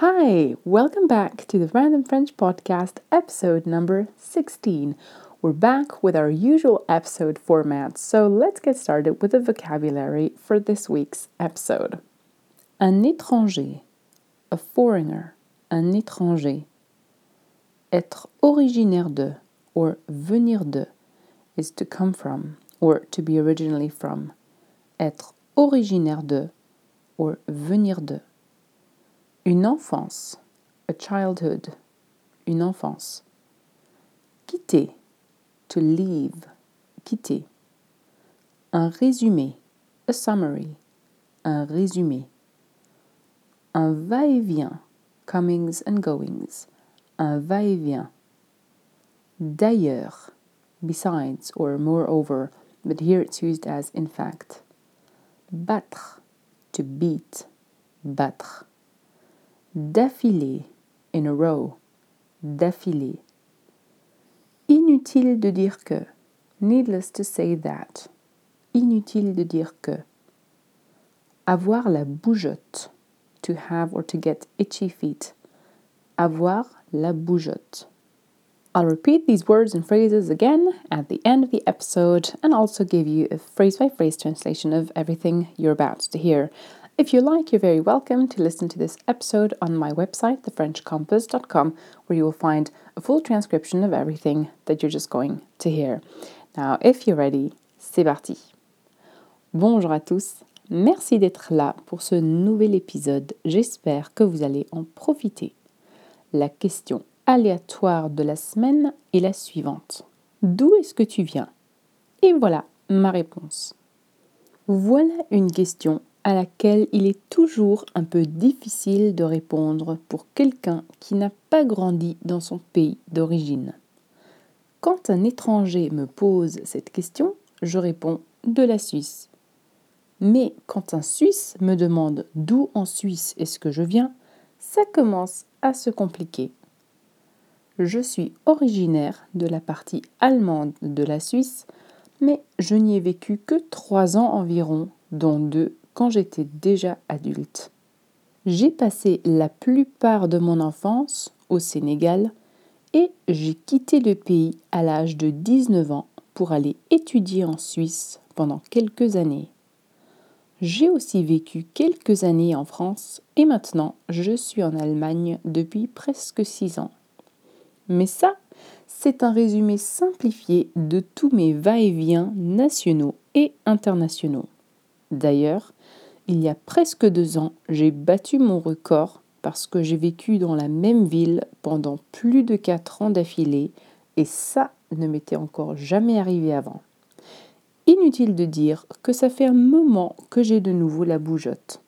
Hi, welcome back to the Random French Podcast, episode number 16. We're back with our usual episode format, so let's get started with the vocabulary for this week's episode. Un étranger, a foreigner, un étranger. Être originaire de, or venir de, is to come from, or to be originally from. Être originaire de, or venir de. Une enfance, a childhood, une enfance. Quitter, to leave, quitter. Un résumé, a summary, un résumé. Un va-et-vient, comings and goings, un va-et-vient. D'ailleurs, besides or moreover, but here it's used as in fact. Battre, to beat, battre. D'affilée, in a row, d'affilée. Inutile de dire que, needless to say that. Inutile de dire que. Avoir la bougeotte, to have or to get itchy feet. Avoir la bougeotte. I'll repeat these words and phrases again at the end of the episode and also give you a phrase by phrase translation of everything you're about to hear. If you like, you're very welcome to listen to this episode on my website, thefrenchcompass.com, where you will find a full transcription of everything that you're just going to hear. Now, if you're ready, c'est parti. Bonjour à tous, merci d'être là pour ce nouvel épisode. J'espère que vous allez en profiter. La question aléatoire de la semaine est la suivante. D'où est-ce que tu viens? Et voilà ma réponse. Voilà une question à laquelle il est toujours un peu difficile de répondre pour quelqu'un qui n'a pas grandi dans son pays d'origine. Quand un étranger me pose cette question, je réponds de la Suisse. Mais quand un Suisse me demande d'où en Suisse est-ce que je viens, ça commence à se compliquer. Je suis originaire de la partie allemande de la Suisse, mais je n'y ai vécu que trois ans environ, dont deux quand j'étais déjà adulte. J'ai passé la plupart de mon enfance au Sénégal et j'ai quitté le pays à l'âge de 19 ans pour aller étudier en Suisse pendant quelques années. J'ai aussi vécu quelques années en France et maintenant je suis en Allemagne depuis presque six ans. Mais ça, c'est un résumé simplifié de tous mes va-et-vient nationaux et internationaux. D'ailleurs, il y a presque deux ans, j'ai battu mon record parce que j'ai vécu dans la même ville pendant plus de quatre ans d'affilée et ça ne m'était encore jamais arrivé avant. Inutile de dire que ça fait un moment que j'ai de nouveau la bougeotte.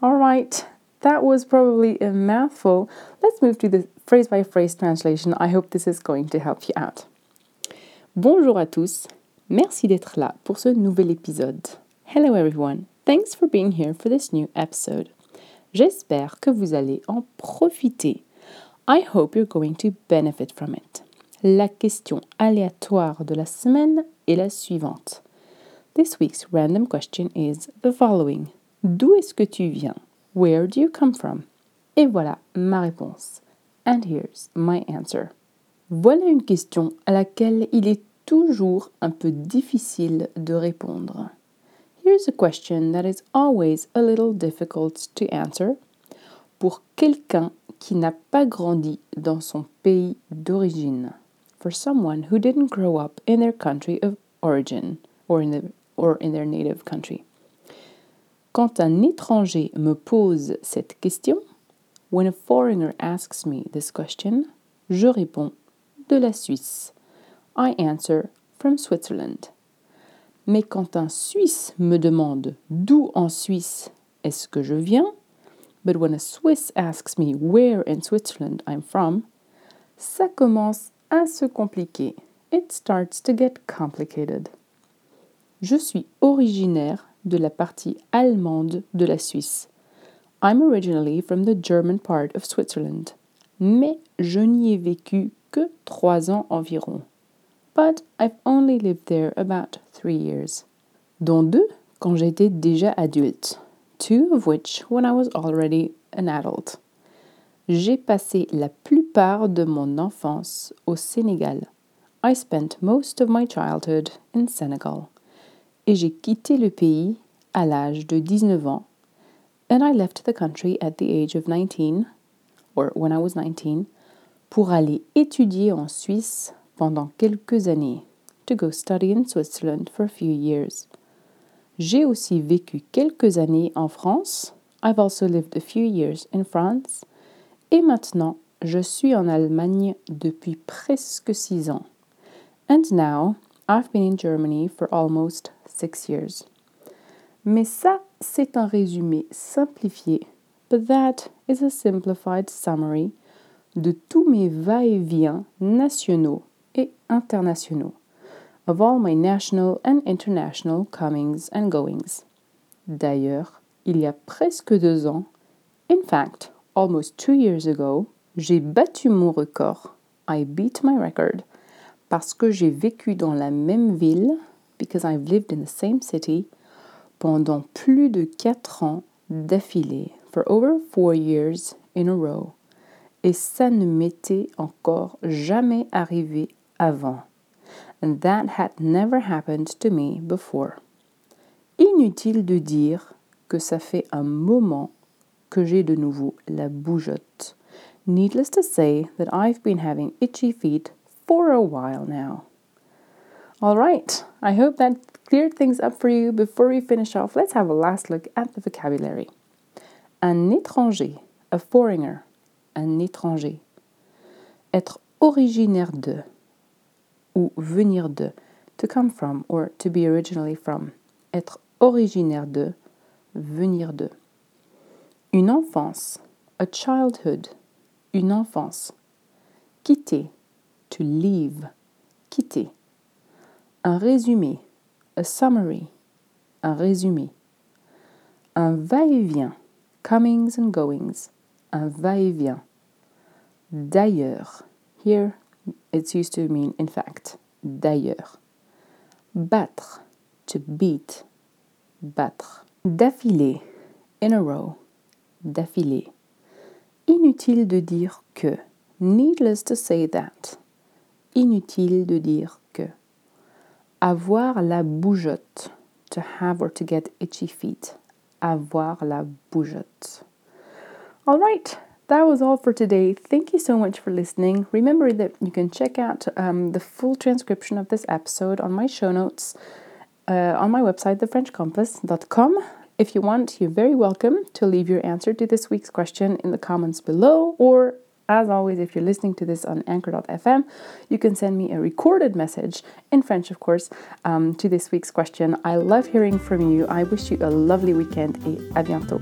Alright, that was probably a mouthful. Let's move to the phrase by phrase translation. I hope this is going to help you out. Bonjour à tous, merci d'être là pour ce nouvel épisode. Hello everyone, thanks for being here for this new episode. J'espère que vous allez en profiter. I hope you're going to benefit from it. La question aléatoire de la semaine est la suivante. This week's random question is the following. D'où est-ce que tu viens? Where do you come from? Et voilà ma réponse. And here's my answer. Voilà une question à laquelle il est toujours un peu difficile de répondre. Here's a question that is always a little difficult to answer. Pour quelqu'un qui n'a pas grandi dans son pays d'origine. For someone who didn't grow up in their country of origin or in, the, or their native country. Quand un étranger me pose cette question, when a foreigner asks me this question, je réponds de la Suisse. I answer from Switzerland. Mais quand un Suisse me demande d'où en Suisse est-ce que je viens, But when a Swiss asks me where in Switzerland I'm from, ça commence à se compliquer. It starts to get complicated. Je suis originaire de la partie allemande de la Suisse. I'm originally from the German part of Switzerland. Mais je n'y ai vécu que trois ans environ. But I've only lived there about three years. Dont deux quand j'étais déjà adulte. Two of which when I was already an adult. J'ai passé la plupart de mon enfance au Sénégal. I spent most of my childhood in Senegal. Et j'ai quitté le pays à l'âge de 19 ans. And I left the country at the age of 19, or when I was 19, pour aller étudier en Suisse pendant quelques années. To go study in Switzerland for a few years. J'ai aussi vécu quelques années en France. I've also lived a few years in France. Et maintenant, je suis en Allemagne depuis presque six ans. And now, I've been in Germany for almost six years. Mais ça, c'est un résumé simplifié. But that is a simplified summary de tous mes va-et-vient nationaux et internationaux. Of all my national and international comings and goings. D'ailleurs, il y a presque deux ans, in fact, almost two years ago, j'ai battu mon record. I beat my record parce que j'ai vécu dans la même ville, because I've lived in the same city, pendant plus de quatre ans d'affilée, for over four years in a row. Et ça ne m'était encore jamais arrivé avant. And that had never happened to me before. Inutile de dire que ça fait un moment que j'ai de nouveau la bougeotte. Needless to say that I've been having itchy feet for a while now. All right, I hope that cleared things up for you. Before we finish off, let's have a last look at the vocabulary. Un étranger, a foreigner, un étranger. Être originaire de, ou venir de, to come from or to be originally from. Être originaire de, venir de. Une enfance, a childhood, une enfance. Quitter, to leave, quitter. Un résumé, a summary, un résumé. Un va-et-vient, comings and goings, un va-et-vient. D'ailleurs, here it's used to mean in fact, d'ailleurs. Battre, to beat, battre. D'affilée, in a row, d'affilée. Inutile de dire que. Needless to say that. Inutile de dire que. Avoir la bougeotte. To have or to get itchy feet. Avoir la bougeotte. All right, that was all for today. Thank you so much for listening. Remember that you can check out um, the full transcription of this episode on my show notes uh, on my website, thefrenchcompass.com. If you want, you're very welcome to leave your answer to this week's question in the comments below, or as always, if you're listening to this on anchor.fm, you can send me a recorded message in French, of course, um, to this week's question. I love hearing from you. I wish you a lovely weekend et à bientôt.